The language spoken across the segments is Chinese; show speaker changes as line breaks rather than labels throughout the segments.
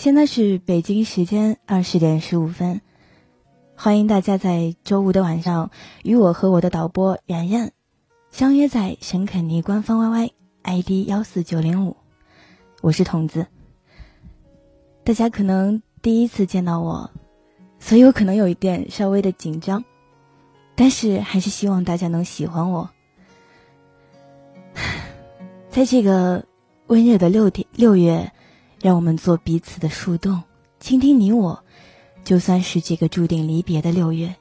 现在是北京时间二十点十五分，欢迎大家在周五的晚上与我和我的导播然然相约在沈肯尼官方 YY ID 幺四九零五，我是筒子。大家可能第一次见到我，所以我可能有一点稍微的紧张，但是还是希望大家能喜欢我。在这个温热的六天六月。让我们做彼此的树洞，倾听你我。就算是这个注定离别的六月，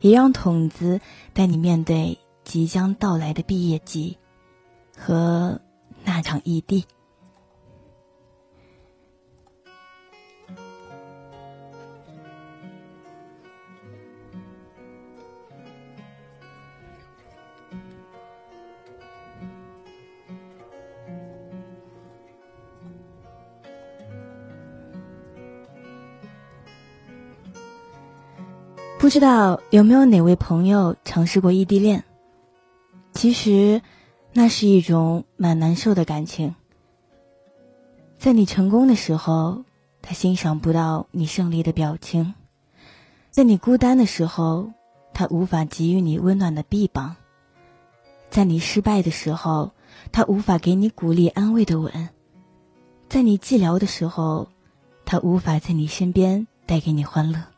也让筒子带你面对即将到来的毕业季和那场异地。不知道有没有哪位朋友尝试过异地恋？其实，那是一种蛮难受的感情。在你成功的时候，他欣赏不到你胜利的表情；在你孤单的时候，他无法给予你温暖的臂膀；在你失败的时候，他无法给你鼓励安慰的吻；在你寂寥的时候，他无法在你身边带给你欢乐。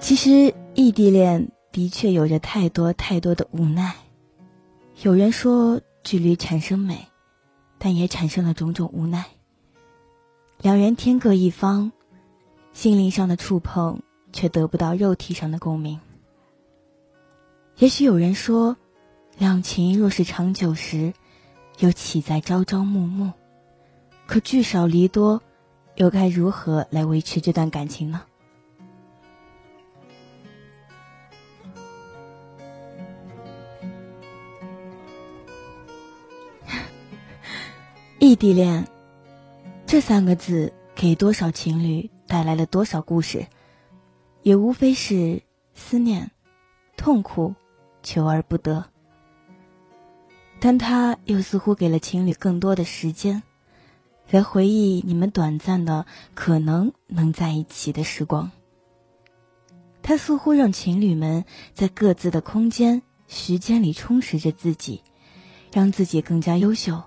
其实异地恋的确有着太多太多的无奈。有人说距离产生美，但也产生了种种无奈。两人天各一方，心灵上的触碰却得不到肉体上的共鸣。也许有人说，两情若是长久时，又岂在朝朝暮暮？可聚少离多，又该如何来维持这段感情呢？异地恋，这三个字给多少情侣带来了多少故事，也无非是思念、痛苦、求而不得。但他又似乎给了情侣更多的时间，来回忆你们短暂的可能能在一起的时光。他似乎让情侣们在各自的空间、时间里充实着自己，让自己更加优秀。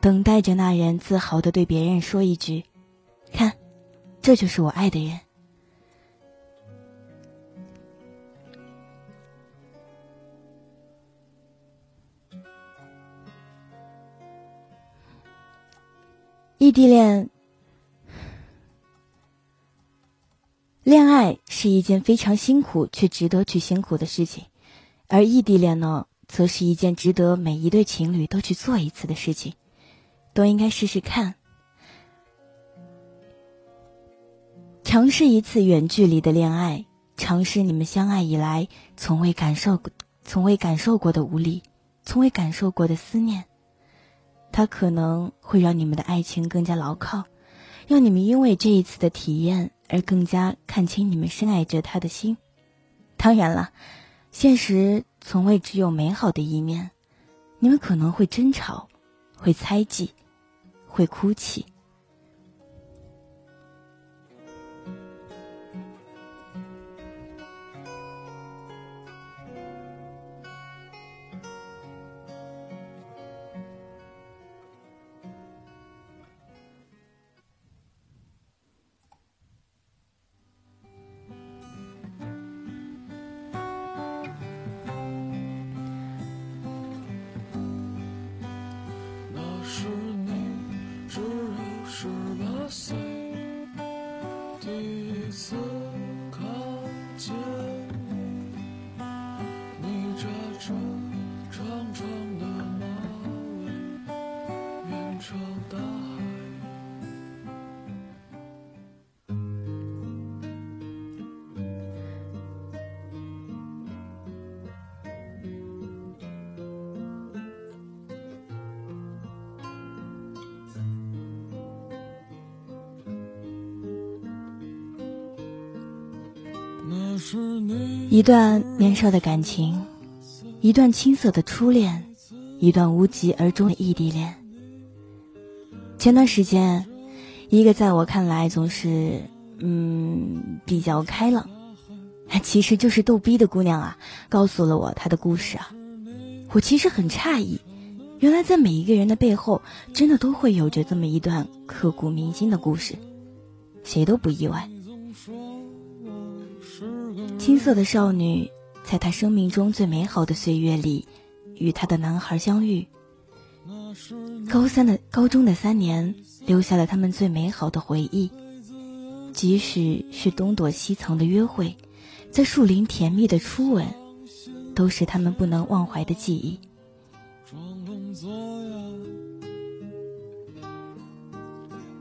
等待着那人自豪的对别人说一句：“看，这就是我爱的人。”异地恋，恋爱是一件非常辛苦却值得去辛苦的事情，而异地恋呢，则是一件值得每一对情侣都去做一次的事情。都应该试试看，尝试一次远距离的恋爱，尝试你们相爱以来从未感受过、从未感受过的无力，从未感受过的思念。它可能会让你们的爱情更加牢靠，让你们因为这一次的体验而更加看清你们深爱着他的心。当然了，现实从未只有美好的一面，你们可能会争吵，会猜忌。会哭泣。一段年少的感情，一段青涩的初恋，一段无疾而终的异地恋。前段时间，一个在我看来总是嗯比较开朗，其实就是逗逼的姑娘啊，告诉了我她的故事啊。我其实很诧异，原来在每一个人的背后，真的都会有着这么一段刻骨铭心的故事，谁都不意外。青涩的少女，在她生命中最美好的岁月里，与她的男孩相遇。高三的高中的三年，留下了他们最美好的回忆。即使是东躲西藏的约会，在树林甜蜜的初吻。都是他们不能忘怀的记忆。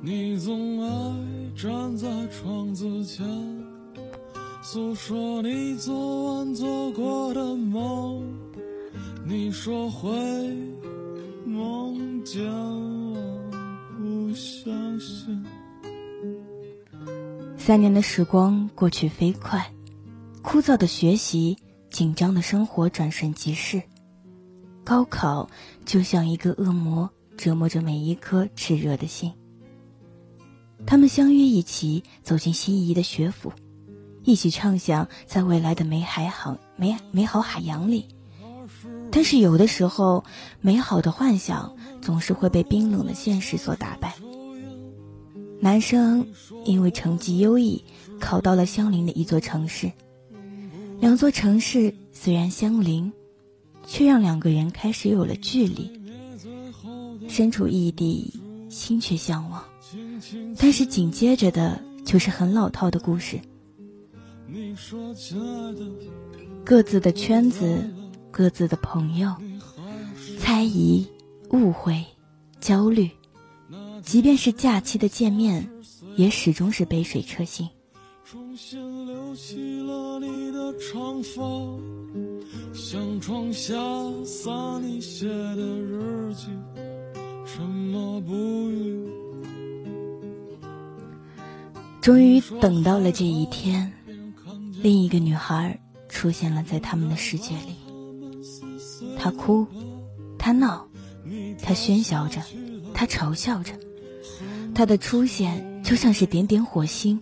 你总爱站在窗子前，诉说你昨晚做过的梦。你说会梦见我，不相信。三年的时光过去飞快，枯燥的学习。紧张的生活转瞬即逝，高考就像一个恶魔，折磨着每一颗炽热的心。他们相约一起走进心仪的学府，一起畅想在未来的美海航美美好海洋里。但是有的时候，美好的幻想总是会被冰冷的现实所打败。男生因为成绩优异，考到了相邻的一座城市。两座城市虽然相邻，却让两个人开始有了距离。身处异地，心却向往。但是紧接着的就是很老套的故事。各自的圈子，各自的朋友，猜疑、误会、焦虑，即便是假期的见面，也始终是杯水车薪。起了你的长发，像窗下洒你写的日记，沉默不语。终于等到了这一天，另一个女孩出现了在他们的世界里。她哭，她闹，她喧嚣着，她嘲笑着。她的出现就像是点点火星。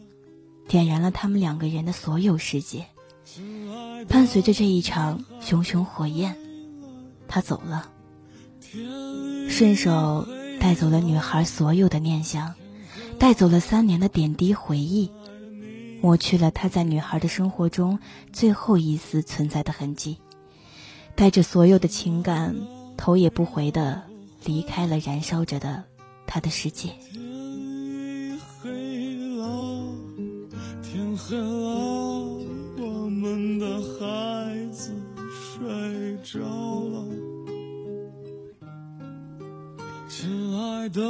点燃了他们两个人的所有世界。伴随着这一场熊熊火焰，他走了，顺手带走了女孩所有的念想，带走了三年的点滴回忆，抹去了他在女孩的生活中最后一丝存在的痕迹，带着所有的情感，头也不回的离开了燃烧着的他的世界。天黑了，我们的孩子睡着了。亲爱的，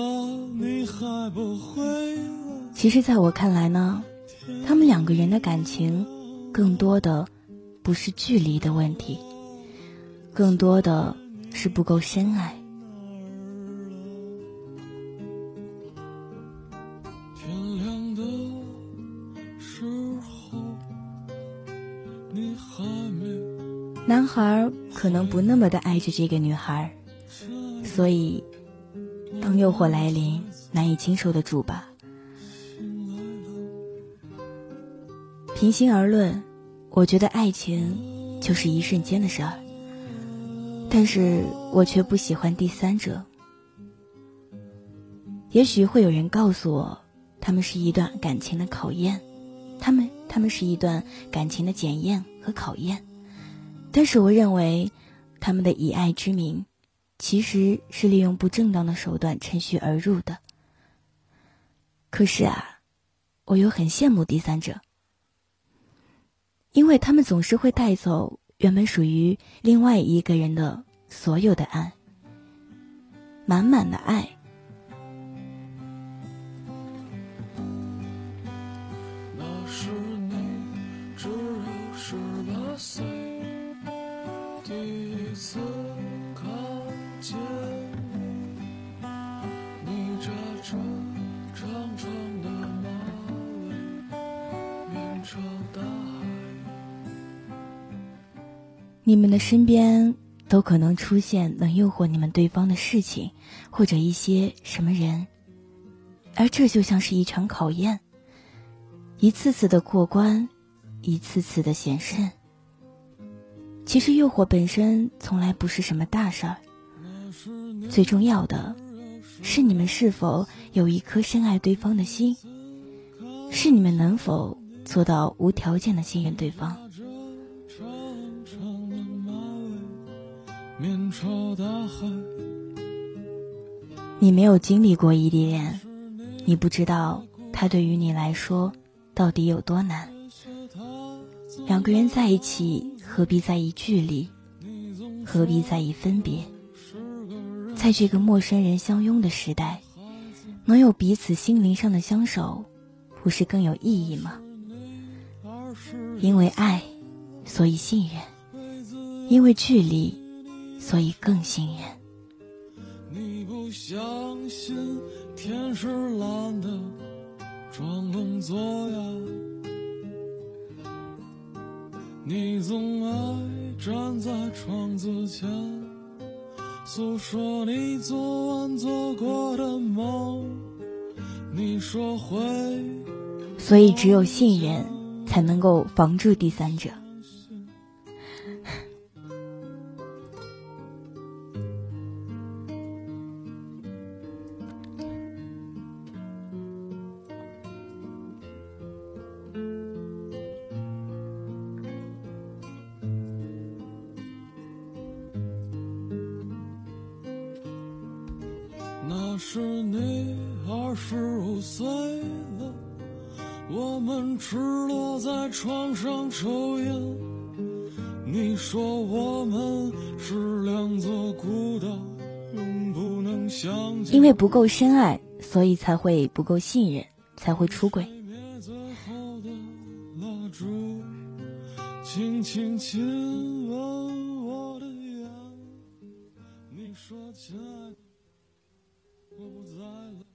你还不回来？其实，在我看来呢，他们两个人的感情，更多的不是距离的问题，更多的是不够深爱。男孩可能不那么的爱着这个女孩，所以，当诱惑来临，难以经受得住吧。平心而论，我觉得爱情就是一瞬间的事儿，但是我却不喜欢第三者。也许会有人告诉我，他们是一段感情的考验，他们他们是一段感情的检验和考验。但是我认为，他们的以爱之名，其实是利用不正当的手段趁虚而入的。可是啊，我又很羡慕第三者，因为他们总是会带走原本属于另外一个人的所有的爱，满满的爱。那是你只有十八岁。你们的身边都可能出现能诱惑你们对方的事情，或者一些什么人、而这就像是一场考验，一次次的过关，一次次的险胜。其实诱惑本身从来不是什么大事儿，最重要的，是你们是否有一颗深爱对方的心，是你们能否做到无条件的信任对方。面朝大海你没有经历过异地恋，你不知道它对于你来说到底有多难。两个人在一起。何必在意距离？何必在意分别？在这个陌生人相拥的时代，能有彼此心灵上的相守，不是更有意义吗？因为爱，所以信任；因为距离，所以更信任。你不相信天是蓝的，装聋作哑。你总爱站在窗子前，诉说你昨晚做过的梦。你说会，所以只有信任才能够防住第三者。够深爱，所以才会不够信任，才会出轨。我不在了。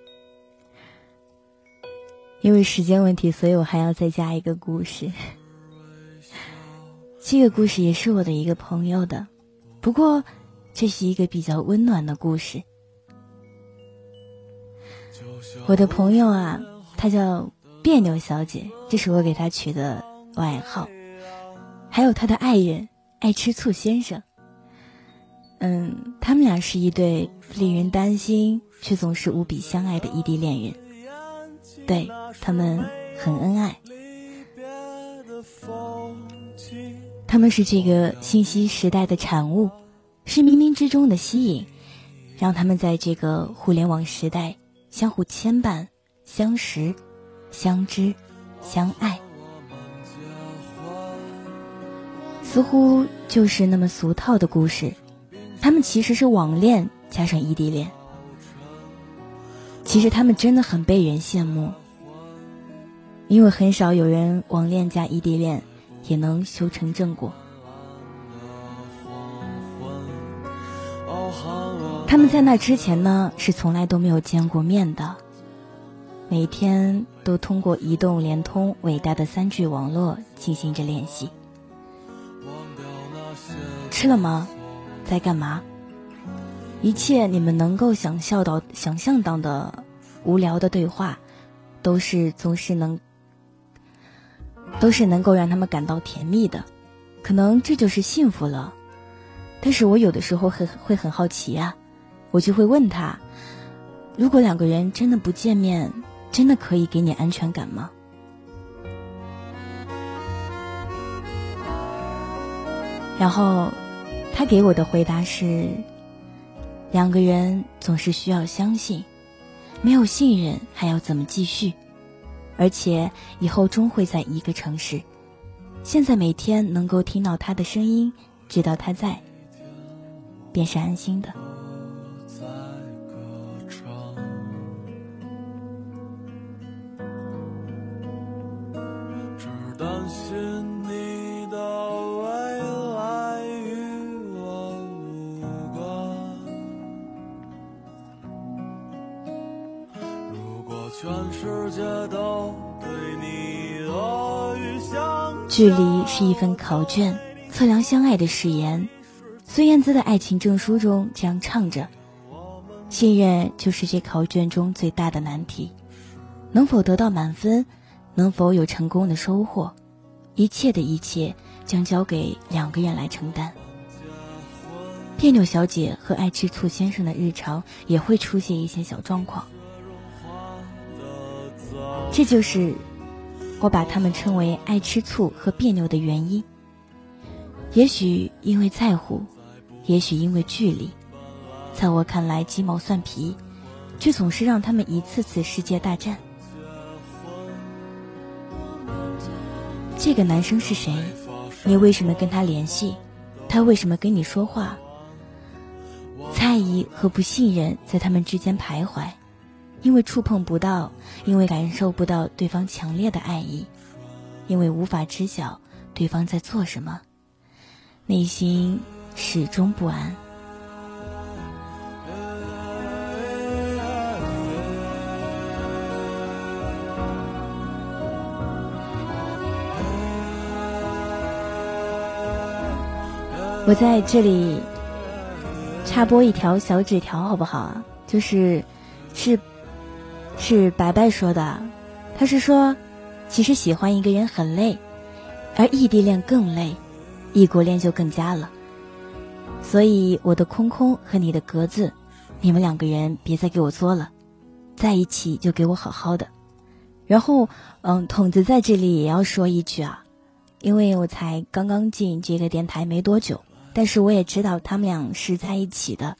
因为时间问题，所以我还要再加一个故事。这个故事也是我的一个朋友的，不过这是一个比较温暖的故事。我的朋友啊。她叫别扭小姐，这是我给她取的外号。还有她的爱人爱吃醋先生。嗯，他们俩是一对令人担心却总是无比相爱的异地恋人。对他们很恩爱。他们是这个信息时代的产物，是冥冥之中的吸引，让他们在这个互联网时代相互牵绊。相识、相知、相爱，似乎就是那么俗套的故事。他们其实是网恋加上异地恋。其实他们真的很被人羡慕，因为很少有人网恋加异地恋也能修成正果。他们在那之前呢，是从来都没有见过面的。每天都通过移动、联通伟大的三 G 网络进行着联系。吃了吗？在干嘛？一切你们能够想象到、想象到的无聊的对话，都是总是能，都是能够让他们感到甜蜜的。可能这就是幸福了。但是我有的时候很会很好奇啊，我就会问他：如果两个人真的不见面，真的可以给你安全感吗？然后，他给我的回答是：两个人总是需要相信，没有信任还要怎么继续？而且以后终会在一个城市。现在每天能够听到他的声音，知道他在，便是安心的。全世界都对你恶语相距离是一份考卷，测量相爱的誓言。孙燕姿的爱情证书中这样唱着：“信任就是这考卷中最大的难题，能否得到满分，能否有成功的收获，一切的一切将交给两个人来承担。”别扭小姐和爱吃醋先生的日常也会出现一些小状况，这就是。我把他们称为爱吃醋和别扭的原因，也许因为在乎，也许因为距离，在我看来鸡毛蒜皮，却总是让他们一次次世界大战。这个男生是谁？你为什么跟他联系？他为什么跟你说话？猜疑和不信任在他们之间徘徊。因为触碰不到，因为感受不到对方强烈的爱意，因为无法知晓对方在做什么，内心始终不安。我在这里插播一条小纸条，好不好啊？就是是。是白白说的，他是说，其实喜欢一个人很累，而异地恋更累，异国恋就更加了。所以我的空空和你的格子，你们两个人别再给我作了，在一起就给我好好的。然后，嗯，筒子在这里也要说一句啊，因为我才刚刚进这个电台没多久，但是我也知道他们俩是在一起的，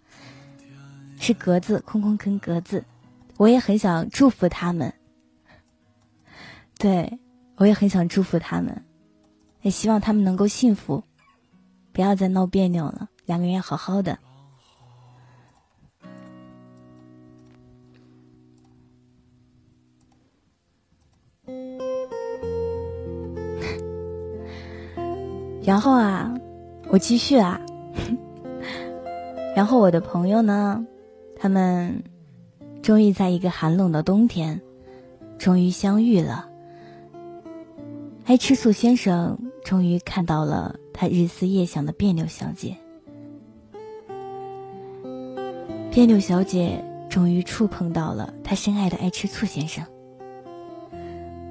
是格子空空跟格子。我也很想祝福他们，对我也很想祝福他们，也希望他们能够幸福，不要再闹别扭了，两个人要好好的。然后啊，我继续啊，然后我的朋友呢，他们。终于在一个寒冷的冬天，终于相遇了。爱吃醋先生终于看到了他日思夜想的别扭小姐，别扭小姐终于触碰到了他深爱的爱吃醋先生。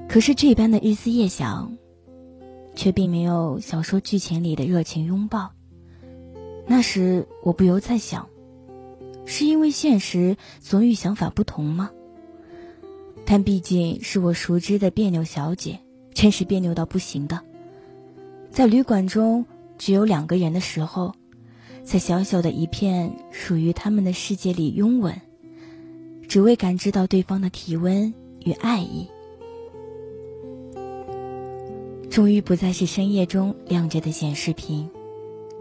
可是这般的日思夜想，却并没有小说剧情里的热情拥抱。那时我不由在想。是因为现实总与想法不同吗？但毕竟是我熟知的别扭小姐，真是别扭到不行的。在旅馆中只有两个人的时候，在小小的一片属于他们的世界里拥吻，只为感知到对方的体温与爱意。终于不再是深夜中亮着的显示屏，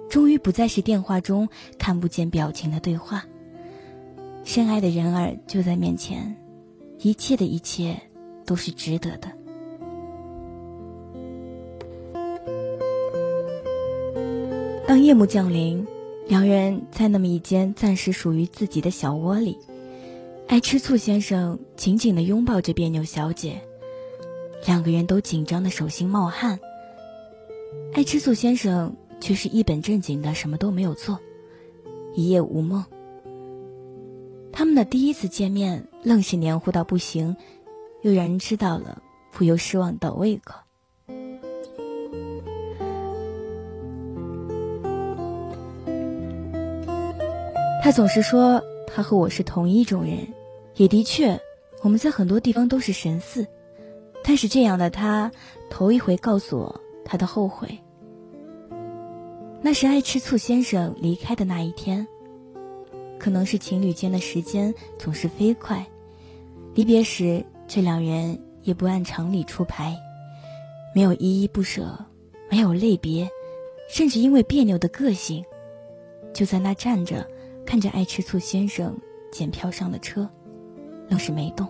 终于不再是电话中看不见表情的对话。深爱的人儿就在面前，一切的一切都是值得的。当夜幕降临，两人在那么一间暂时属于自己的小窝里，爱吃醋先生紧紧的拥抱着别扭小姐，两个人都紧张的手心冒汗。爱吃醋先生却是一本正经的什么都没有做，一夜无梦。他们的第一次见面愣是黏糊到不行又让人知道了不由失望倒胃口。他总是说他和我是同一种人也的确我们在很多地方都是神似但是这样的他头一回告诉我他的后悔。那是爱吃醋先生离开的那一天。可能是情侣间的时间总是飞快，离别时这两人也不按常理出牌，没有依依不舍，没有泪别，甚至因为别扭的个性，就在那站着，看着爱吃醋先生检票上的车，愣是没动。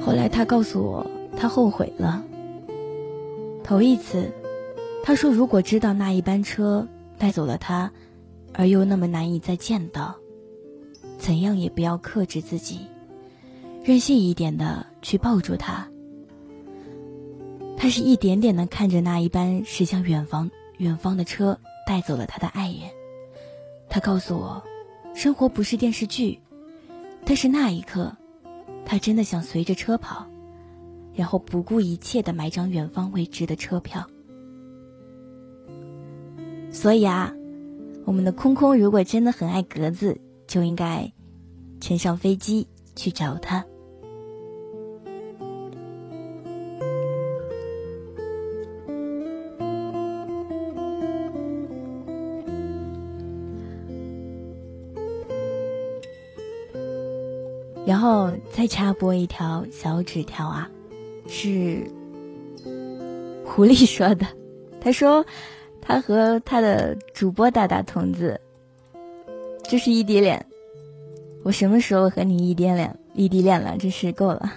后来他告诉我，他后悔了。头一次，他说如果知道那一班车带走了他，而又那么难以再见到，怎样也不要克制自己，任性一点的去抱住他。他是一点点的看着那一班驶向远方远方的车带走了他的爱人。他告诉我，生活不是电视剧，但是那一刻。他真的想随着车跑，然后不顾一切的买张远方未知的车票。所以啊，我们的空空如果真的很爱格子，就应该乘上飞机去找他。然后再插播一条小纸条啊，是狐狸说的。他说，他和他的主播大大童子，这是异地恋。我什么时候和你异地恋？异地恋了，真是够了。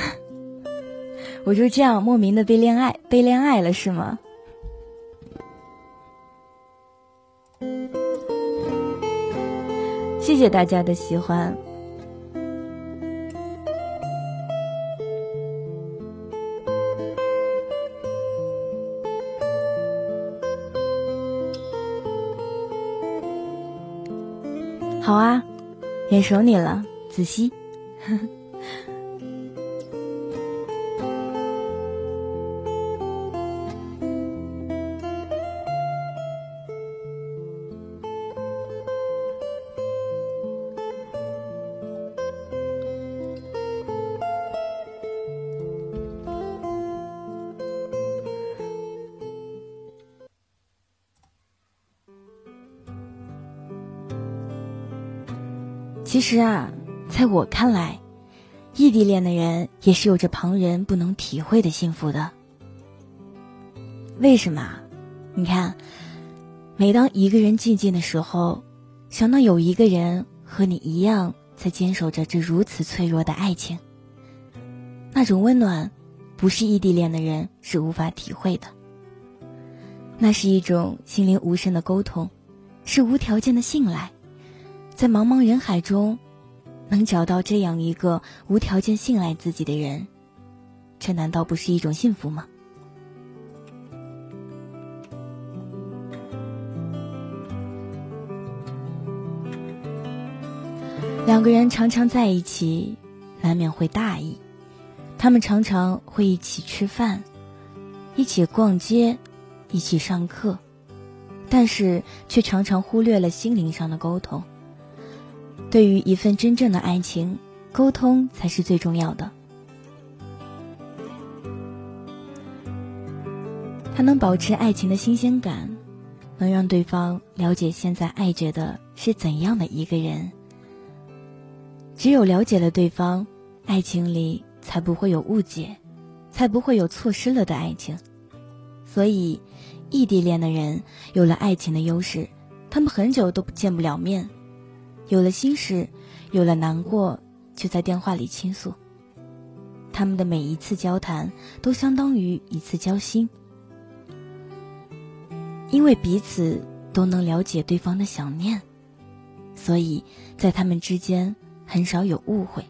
我就这样莫名的被恋爱，被恋爱了是吗？谢谢大家的喜欢。好啊，眼熟你了，子熙。其实啊，在我看来，异地恋的人也是有着旁人不能体会的幸福的。为什么？你看，每当一个人静静的时候，想到有一个人和你一样在坚守着这如此脆弱的爱情，那种温暖，不是异地恋的人是无法体会的。那是一种心灵无声的沟通，是无条件的信赖。在茫茫人海中，能找到这样一个无条件信赖自己的人，这难道不是一种幸福吗？两个人常常在一起，难免会大意。他们常常会一起吃饭，一起逛街，一起上课，但是却常常忽略了心灵上的沟通。对于一份真正的爱情，沟通才是最重要的。它能保持爱情的新鲜感，能让对方了解现在爱着的是怎样的一个人。只有了解了对方，爱情里才不会有误解，才不会有错失了的爱情。所以，异地恋的人有了爱情的优势，他们很久都见不了面。有了心事，有了难过，就在电话里倾诉。他们的每一次交谈都相当于一次交心，因为彼此都能了解对方的想念，所以在他们之间很少有误会，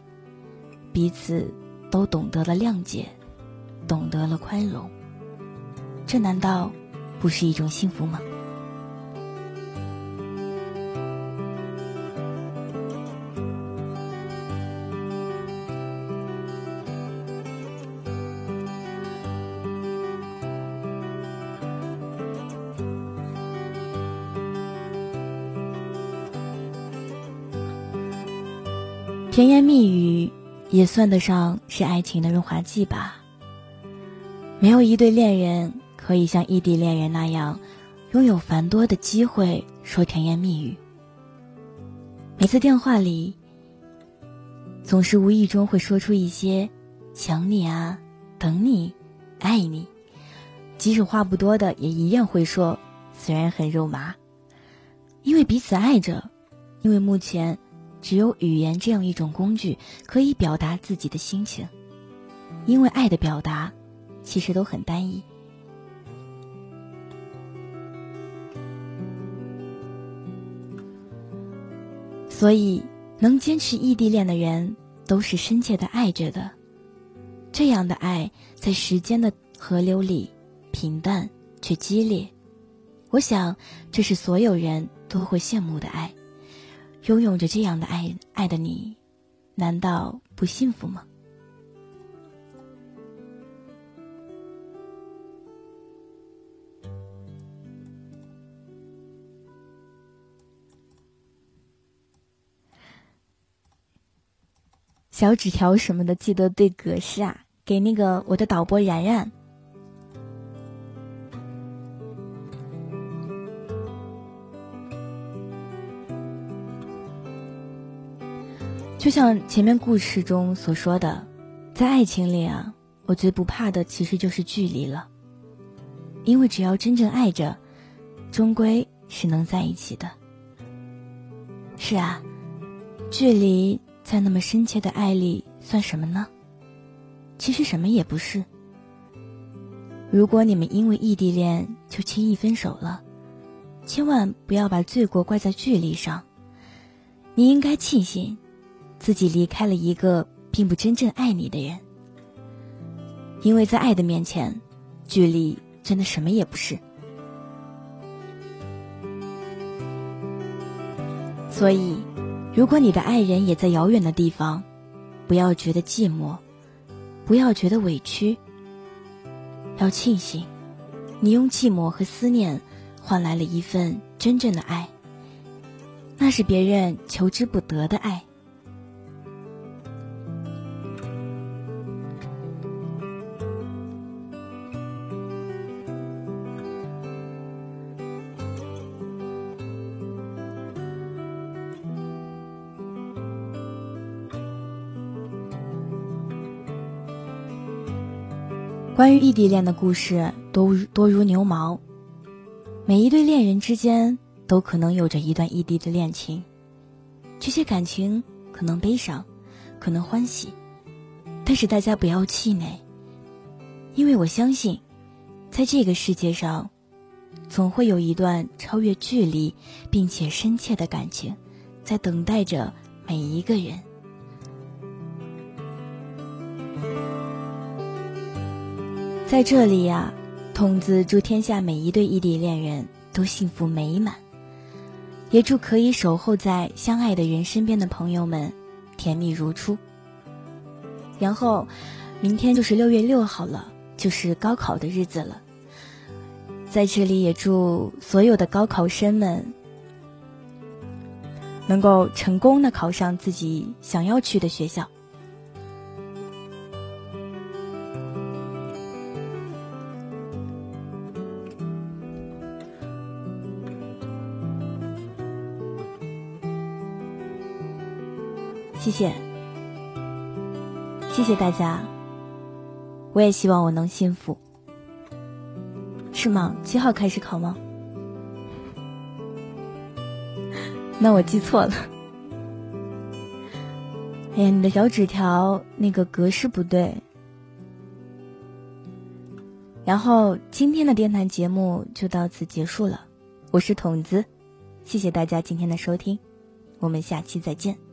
彼此都懂得了谅解，懂得了宽容。这难道不是一种幸福吗？甜言蜜语也算得上是爱情的润滑剂吧。没有一对恋人可以像异地恋人那样，拥有繁多的机会说甜言蜜语。每次电话里，总是无意中会说出一些“想你啊，等你，爱你”，即使话不多的，也一样会说，虽然很肉麻。因为彼此爱着，因为目前只有语言这样一种工具可以表达自己的心情，因为爱的表达。其实都很单一，所以能坚持异地恋的人都是深切的爱着的。这样的爱在时间的河流里平淡却激烈，我想这是所有人都会羡慕的爱。拥有着这样的爱爱的你，难道不幸福吗？小纸条什么的，记得对格式啊，给那个我的导播然然。就像前面故事中所说的，在爱情里啊，我最不怕的其实就是距离了，因为只要真正爱着，终归是能在一起的。是啊，距离。在那么深切的爱里，算什么呢？其实什么也不是。如果你们因为异地恋就轻易分手了，千万不要把罪过怪在距离上。你应该庆幸，自己离开了一个并不真正爱你的人。因为在爱的面前，距离真的什么也不是。所以。如果你的爱人也在遥远的地方，不要觉得寂寞，不要觉得委屈，要庆幸，你用寂寞和思念换来了一份真正的爱，那是别人求之不得的爱。关于异地恋的故事多多如牛毛，每一对恋人之间都可能有着一段异地的恋情，这些感情可能悲伤，可能欢喜，但是大家不要气馁，因为我相信，在这个世界上，总会有一段超越距离并且深切的感情，在等待着每一个人。在这里呀，筒子祝天下每一对异地恋人都幸福美满，也祝可以守候在相爱的人身边的朋友们甜蜜如初。然后，明天就是六月六号了，就是高考的日子了。在这里也祝所有的高考生们能够成功的考上自己想要去的学校。谢谢，谢谢大家。我也希望我能幸福，是吗？七号开始考吗？那我记错了。哎呀，你的小纸条那个格式不对。然后今天的电台节目就到此结束了。我是筒子，谢谢大家今天的收听，我们下期再见。